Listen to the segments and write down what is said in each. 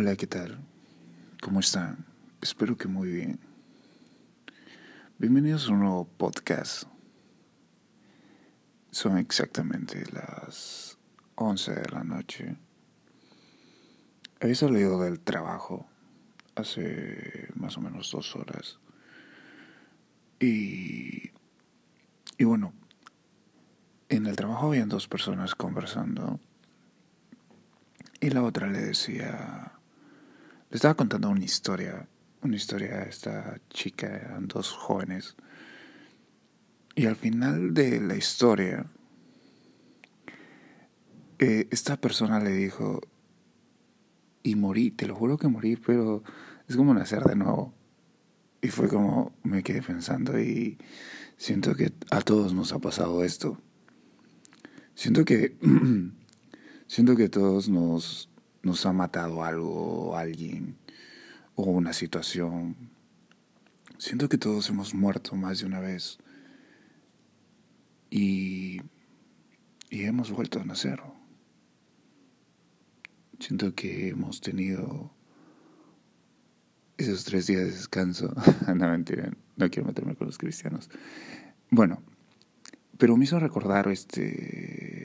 Hola, ¿qué tal? ¿Cómo están? Espero que muy bien. Bienvenidos a un nuevo podcast. Son exactamente las 11 de la noche. Había salido del trabajo hace más o menos dos horas. Y, y bueno, en el trabajo habían dos personas conversando. Y la otra le decía, le estaba contando una historia, una historia a esta chica, eran dos jóvenes. Y al final de la historia, eh, esta persona le dijo, y morí, te lo juro que morí, pero es como nacer de nuevo. Y fue como me quedé pensando y siento que a todos nos ha pasado esto. Siento que siento que todos nos nos ha matado algo, alguien o una situación. Siento que todos hemos muerto más de una vez y, y hemos vuelto a nacer. Siento que hemos tenido esos tres días de descanso. no, mentira, no quiero meterme con los cristianos. Bueno, pero me hizo recordar este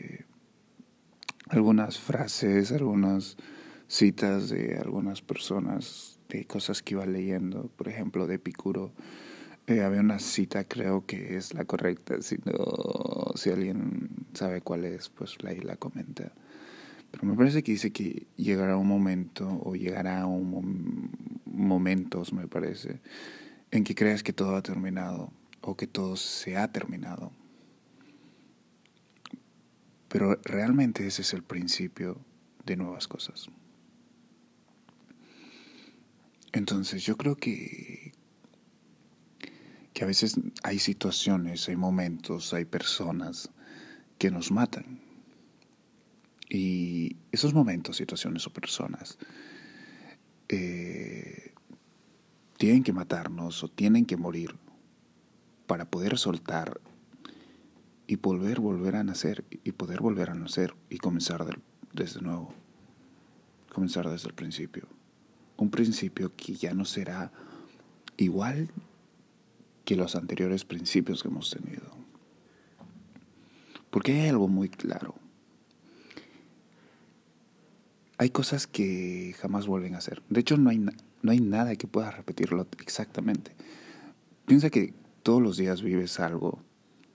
algunas frases, algunas citas de algunas personas, de cosas que iba leyendo, por ejemplo, de Epicuro. Eh, había una cita, creo que es la correcta, si, si alguien sabe cuál es, pues ahí la comenta. Pero me parece que dice que llegará un momento, o llegará un momentos, me parece, en que creas que todo ha terminado, o que todo se ha terminado pero realmente ese es el principio de nuevas cosas. Entonces yo creo que, que a veces hay situaciones, hay momentos, hay personas que nos matan. Y esos momentos, situaciones o personas eh, tienen que matarnos o tienen que morir para poder soltar y volver, volver a nacer y poder volver a nacer y comenzar desde nuevo, comenzar desde el principio. Un principio que ya no será igual que los anteriores principios que hemos tenido. Porque hay algo muy claro. Hay cosas que jamás vuelven a ser. De hecho, no hay, no hay nada que pueda repetirlo exactamente. Piensa que todos los días vives algo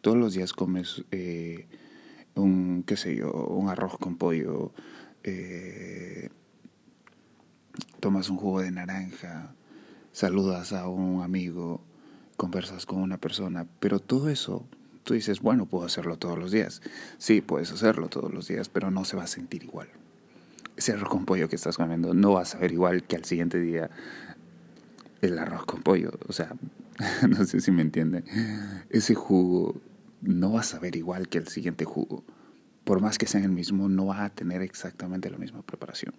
todos los días comes eh, un, qué sé yo, un arroz con pollo, eh, tomas un jugo de naranja, saludas a un amigo, conversas con una persona, pero todo eso, tú dices, bueno, puedo hacerlo todos los días. Sí, puedes hacerlo todos los días, pero no se va a sentir igual. Ese arroz con pollo que estás comiendo no va a saber igual que al siguiente día el arroz con pollo. O sea, no sé si me entiende. Ese jugo no va a saber igual que el siguiente jugo. Por más que sea el mismo, no va a tener exactamente la misma preparación.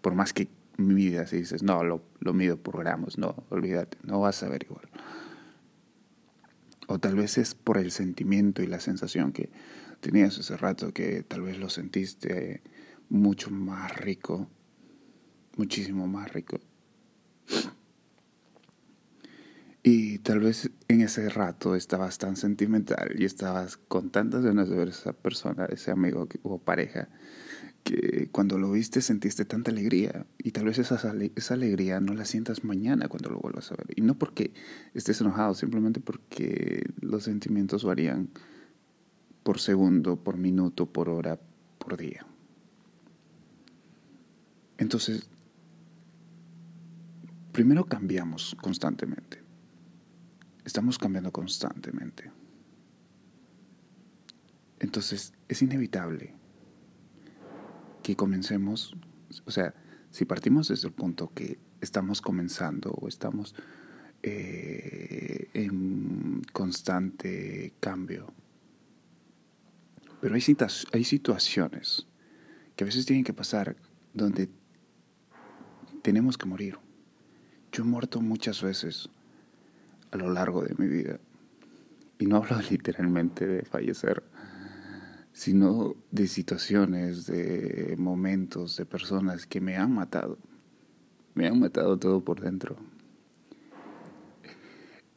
Por más que midas y dices, no, lo, lo mido por gramos, no, olvídate, no vas a saber igual. O tal vez es por el sentimiento y la sensación que tenías ese rato, que tal vez lo sentiste mucho más rico, muchísimo más rico. Y tal vez en ese rato estabas tan sentimental y estabas con tantas ganas de ver a esa persona, ese amigo o pareja, que cuando lo viste sentiste tanta alegría. Y tal vez esa, esa alegría no la sientas mañana cuando lo vuelvas a ver. Y no porque estés enojado, simplemente porque los sentimientos varían por segundo, por minuto, por hora, por día. Entonces, primero cambiamos constantemente Estamos cambiando constantemente. Entonces es inevitable que comencemos, o sea, si partimos desde el punto que estamos comenzando o estamos eh, en constante cambio, pero hay, hay situaciones que a veces tienen que pasar donde tenemos que morir. Yo he muerto muchas veces a lo largo de mi vida. Y no hablo literalmente de fallecer, sino de situaciones, de momentos, de personas que me han matado. Me han matado todo por dentro.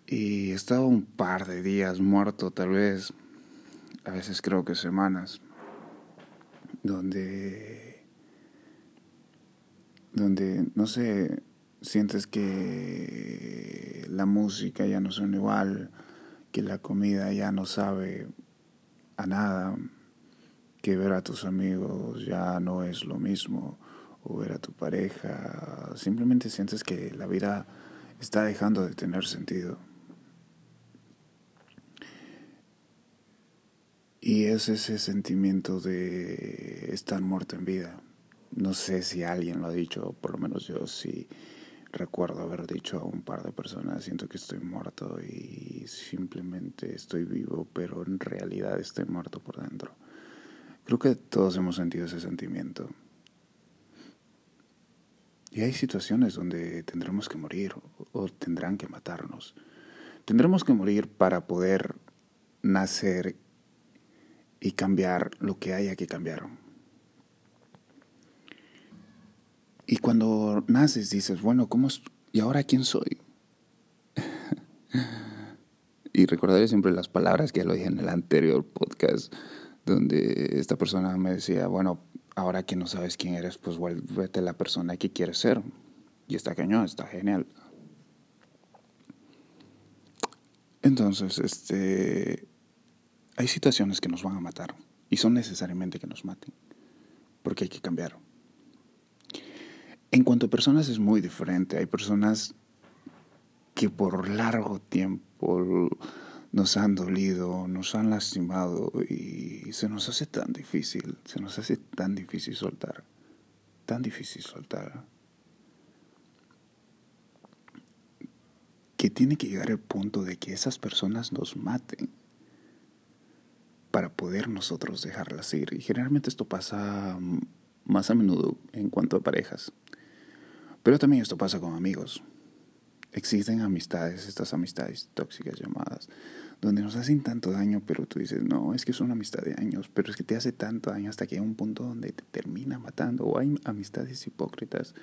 Y he estado un par de días muerto, tal vez, a veces creo que semanas, donde, donde, no sé, sientes que la música ya no suena igual, que la comida ya no sabe a nada, que ver a tus amigos ya no es lo mismo, o ver a tu pareja, simplemente sientes que la vida está dejando de tener sentido. Y es ese sentimiento de estar muerto en vida. No sé si alguien lo ha dicho, por lo menos yo sí recuerdo haber dicho a un par de personas, siento que estoy muerto y simplemente estoy vivo, pero en realidad estoy muerto por dentro. Creo que todos hemos sentido ese sentimiento. Y hay situaciones donde tendremos que morir o tendrán que matarnos. Tendremos que morir para poder nacer y cambiar lo que haya que cambiar. Y cuando naces dices, bueno, ¿cómo? ¿y ahora quién soy? y recordaré siempre las palabras que ya lo dije en el anterior podcast, donde esta persona me decía, bueno, ahora que no sabes quién eres, pues vuélvete la persona que quieres ser. Y está cañón, está genial. Entonces, este, hay situaciones que nos van a matar y son necesariamente que nos maten, porque hay que cambiar. En cuanto a personas es muy diferente. Hay personas que por largo tiempo nos han dolido, nos han lastimado y se nos hace tan difícil, se nos hace tan difícil soltar, tan difícil soltar, que tiene que llegar el punto de que esas personas nos maten para poder nosotros dejarlas ir. Y generalmente esto pasa más a menudo en cuanto a parejas. Pero también esto pasa con amigos. Existen amistades, estas amistades tóxicas llamadas, donde nos hacen tanto daño, pero tú dices, no, es que es una amistad de años, pero es que te hace tanto daño hasta que hay un punto donde te termina matando. O hay amistades hipócritas,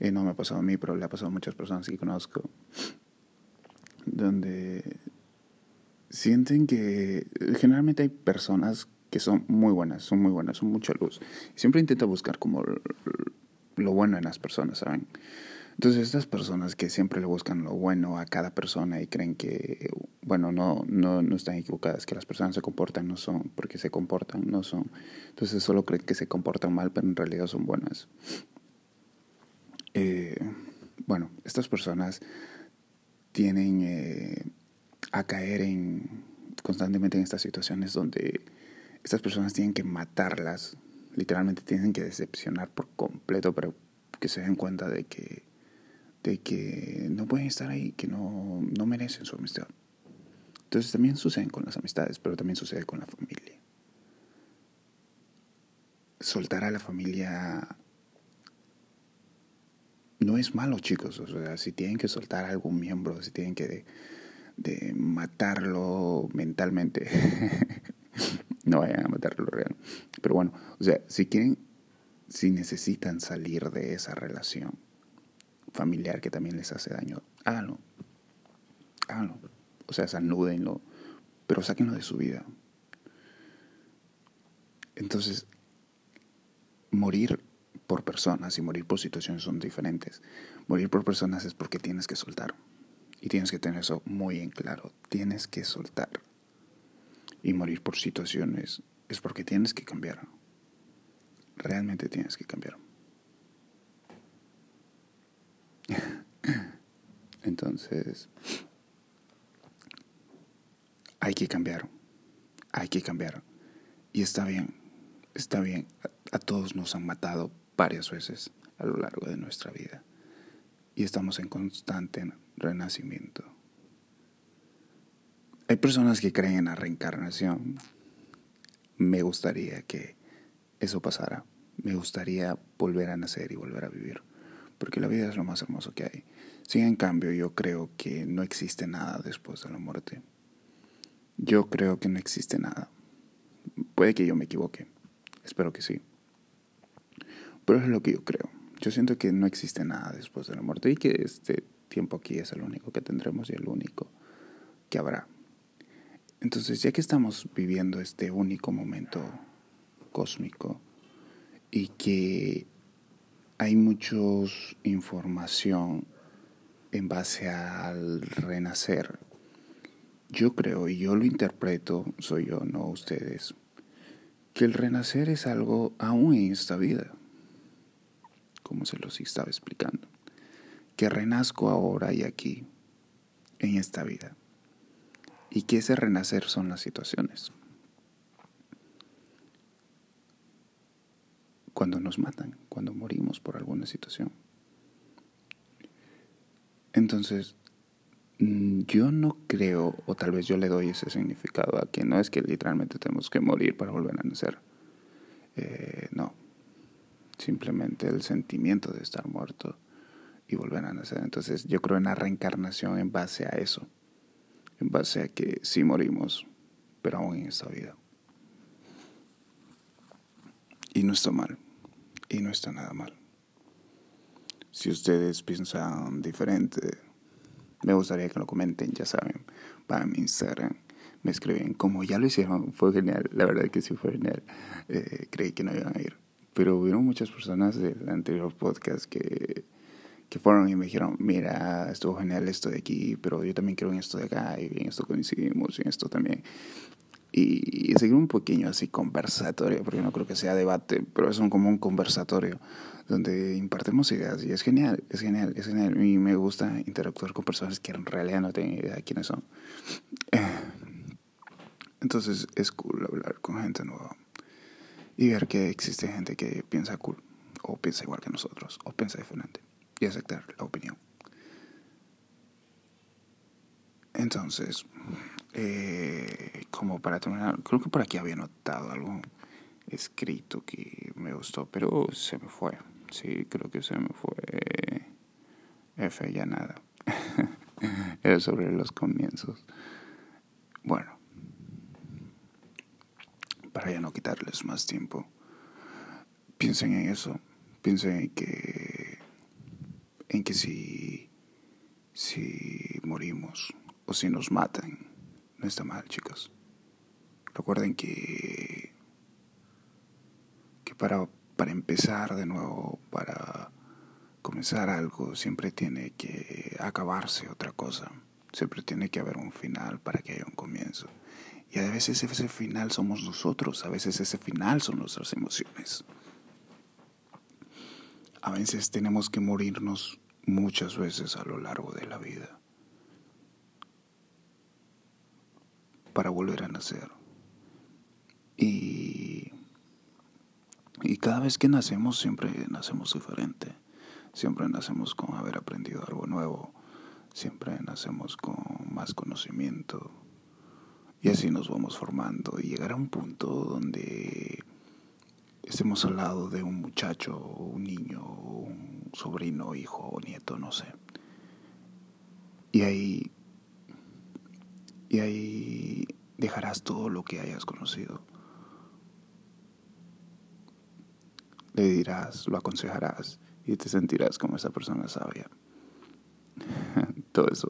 eh, no me ha pasado a mí, pero le ha pasado a muchas personas que conozco, donde sienten que generalmente hay personas que son muy buenas, son muy buenas, son mucha luz. Siempre intenta buscar como lo bueno en las personas, ¿saben? Entonces estas personas que siempre le buscan lo bueno a cada persona y creen que, bueno, no, no, no están equivocadas, que las personas se comportan, no son, porque se comportan, no son. Entonces solo creen que se comportan mal, pero en realidad son buenas. Eh, bueno, estas personas tienen eh, a caer en constantemente en estas situaciones donde estas personas tienen que matarlas literalmente tienen que decepcionar por completo para que se den cuenta de que, de que no pueden estar ahí, que no, no merecen su amistad. Entonces también sucede con las amistades, pero también sucede con la familia. Soltar a la familia no es malo, chicos. O sea, si tienen que soltar a algún miembro, si tienen que de matarlo mentalmente, no vayan a matarlo real. Pero bueno, o sea, si quieren, si necesitan salir de esa relación familiar que también les hace daño, háganlo. Háganlo. O sea, sanúdenlo, pero sáquenlo de su vida. Entonces, morir por personas y morir por situaciones son diferentes. Morir por personas es porque tienes que soltar. Y tienes que tener eso muy en claro. Tienes que soltar y morir por situaciones es porque tienes que cambiar. Realmente tienes que cambiar. Entonces, hay que cambiar. Hay que cambiar. Y está bien, está bien. A, a, todos nos han matado varias veces a lo largo de nuestra vida. Y estamos en constante renacimiento. Hay personas que creen en la reencarnación. Me gustaría que eso pasara. Me gustaría volver a nacer y volver a vivir. Porque la vida es lo más hermoso que hay. Sin en cambio, yo creo que no existe nada después de la muerte. Yo creo que no existe nada. Puede que yo me equivoque, espero que sí. Pero es lo que yo creo. Yo siento que no existe nada después de la muerte y que este tiempo aquí es el único que tendremos y el único que habrá. Entonces, ya que estamos viviendo este único momento cósmico y que hay mucha información en base al renacer, yo creo y yo lo interpreto, soy yo, no ustedes, que el renacer es algo aún en esta vida, como se los estaba explicando, que renazco ahora y aquí, en esta vida, y que ese renacer son las situaciones. Cuando nos matan, cuando morimos por alguna situación. Entonces, Mm, yo no creo, o tal vez yo le doy ese significado a que no es que literalmente tenemos que morir para volver a nacer. Eh, no. Simplemente el sentimiento de estar muerto y volver a nacer. Entonces yo creo en la reencarnación en base a eso. En base a que sí morimos, pero aún en esta vida. Y no está mal. Y no está nada mal. Si ustedes piensan diferente, me gustaría que lo comenten, ya saben, para mi Instagram. Me escriben, como ya lo hicieron, fue genial, la verdad que sí fue genial. Eh, creí que no iban a ir. Pero hubieron muchas personas del anterior podcast que, que fueron y me dijeron, mira, estuvo genial esto de aquí, pero yo también quiero en esto de acá, y en esto coincidimos, y en esto también. Y, y seguir un pequeño así conversatorio, porque no creo que sea debate, pero es un, como un conversatorio donde impartimos ideas y es genial, es genial, es genial. Y me gusta interactuar con personas que en realidad no tienen idea de quiénes son. Entonces es cool hablar con gente nueva y ver que existe gente que piensa cool o piensa igual que nosotros o piensa diferente y aceptar la opinión. Entonces, eh, como para terminar, creo que por aquí había notado algo escrito que me gustó, pero se me fue. Sí, creo que se me fue. F, ya nada. Era sobre los comienzos. Bueno, para ya no quitarles más tiempo, piensen en eso. Piensen en que. En que si. si morimos o si nos matan, no está mal, chicos. Recuerden que. que para para empezar de nuevo, para comenzar algo, siempre tiene que acabarse otra cosa. Siempre tiene que haber un final para que haya un comienzo. Y a veces ese final somos nosotros, a veces ese final son nuestras emociones. A veces tenemos que morirnos muchas veces a lo largo de la vida para volver a nacer. Y y cada vez que nacemos, siempre nacemos diferente. Siempre nacemos con haber aprendido algo nuevo. Siempre nacemos con más conocimiento. Y así nos vamos formando. Y llegar a un punto donde estemos al lado de un muchacho, un niño, un sobrino, hijo o nieto, no sé. Y ahí. Y ahí dejarás todo lo que hayas conocido le dirás, lo aconsejarás y te sentirás como esa persona sabia. todo eso,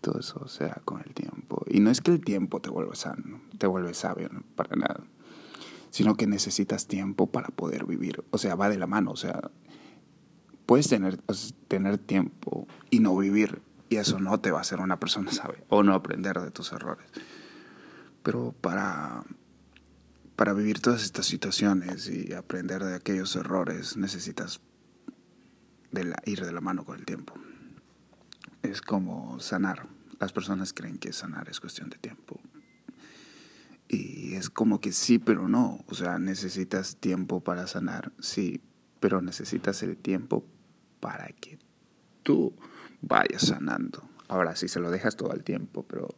todo eso sea con el tiempo. Y no es que el tiempo te vuelva sano, te vuelve sabio, para nada. Sino que necesitas tiempo para poder vivir. O sea, va de la mano. O sea, puedes tener, tener tiempo y no vivir. Y eso no te va a hacer una persona sabia. O no aprender de tus errores. Pero para para vivir todas estas situaciones y aprender de aquellos errores necesitas ir de la mano con el tiempo. Es como sanar. Las personas creen que sanar es cuestión de tiempo. Es como que sí, pero no. O sea, necesitas tiempo para sanar, sí, pero necesitas el tiempo para que tú vayas sanando. Ahora, si se lo dejas todo el tiempo, pero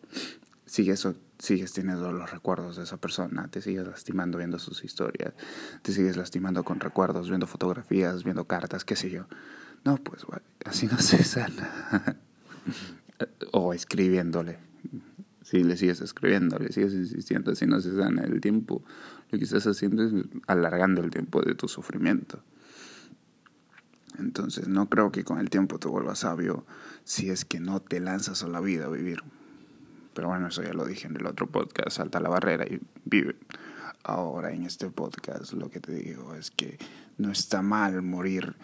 sigues, sigues teniendo los recuerdos de esa persona, te sigues lastimando viendo sus historias, te sigues lastimando con recuerdos, viendo fotografías, viendo cartas, qué sé yo. No, pues así no se sana. o escribiéndole. Si le sigues escribiendo, le sigues insistiendo, si no se sana el tiempo, lo que estás haciendo es alargando el tiempo de tu sufrimiento. Entonces no creo que con el tiempo te vuelvas sabio si es que no te lanzas a la vida a vivir. Pero bueno, eso ya lo dije en el otro podcast, salta la barrera y vive. Ahora en este podcast lo que te digo es que no está mal morir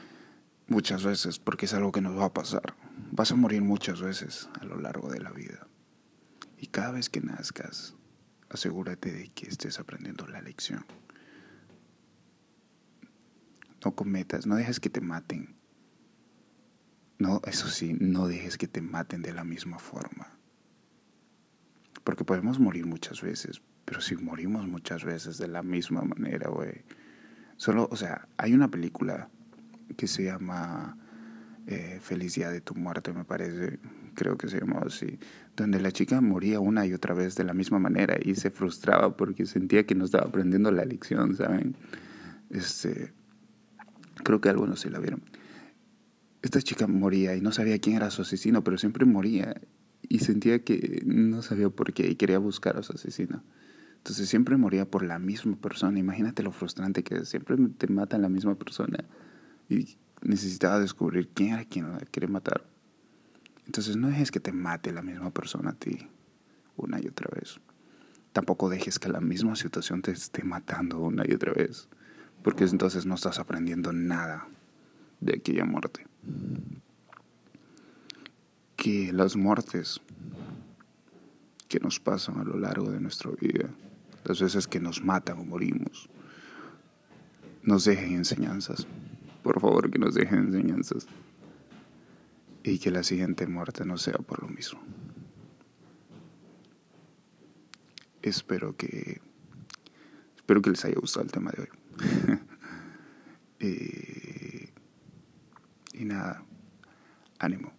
muchas veces porque es algo que nos va a pasar. Vas a morir muchas veces a lo largo de la vida. Y cada vez que nazcas, asegúrate de que estés aprendiendo la lección. No cometas, no dejes que te maten. No, eso sí, no dejes que te maten de la misma forma. Porque podemos morir muchas veces, pero si morimos muchas veces de la misma manera, güey. Solo, o sea, hay una película que se llama eh, Felicidad de tu muerte, me parece, creo que se llamaba así, donde la chica moría una y otra vez de la misma manera y se frustraba porque sentía que no estaba aprendiendo la lección, ¿saben? Este, creo que algunos se la vieron. Esta chica moría y no sabía quién era su asesino, pero siempre moría y sentía que no sabía por qué y quería buscar a su asesino. Entonces siempre moría por la misma persona. Imagínate lo frustrante que es. Siempre te matan la misma persona. Y necesitaba descubrir quién era quien la quiere matar. Entonces no dejes que te mate la misma persona a ti una y otra vez. Tampoco dejes que la misma situación te esté matando una y otra vez. Porque entonces no estás aprendiendo nada de aquella muerte. Que las muertes que nos pasan a lo largo de nuestra vida las veces que nos matan o morimos, nos dejen enseñanzas. Por favor, que nos dejen enseñanzas. Y que la siguiente muerte no sea por lo mismo. Espero que espero que les haya gustado el tema de hoy. y, y nada, ánimo.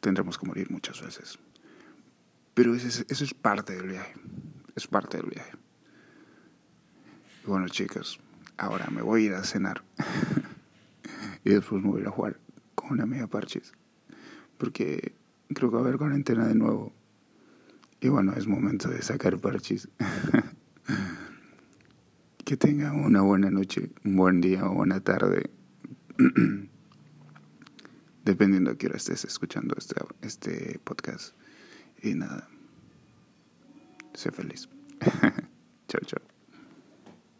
Tendremos que morir muchas veces. Pero eso es parte del viaje es parte del viaje. bueno, chicos, ahora me voy a ir a cenar. y después me voy a jugar una amiga parches. Porque creo que va a haber cuarentena de nuevo. Y bueno, es momento de sacar parches. que tengan una buena noche, un buen día o buena tarde. Dependiendo de qué hora estés escuchando este, este podcast. Y nada. Sé feliz. chao, chao.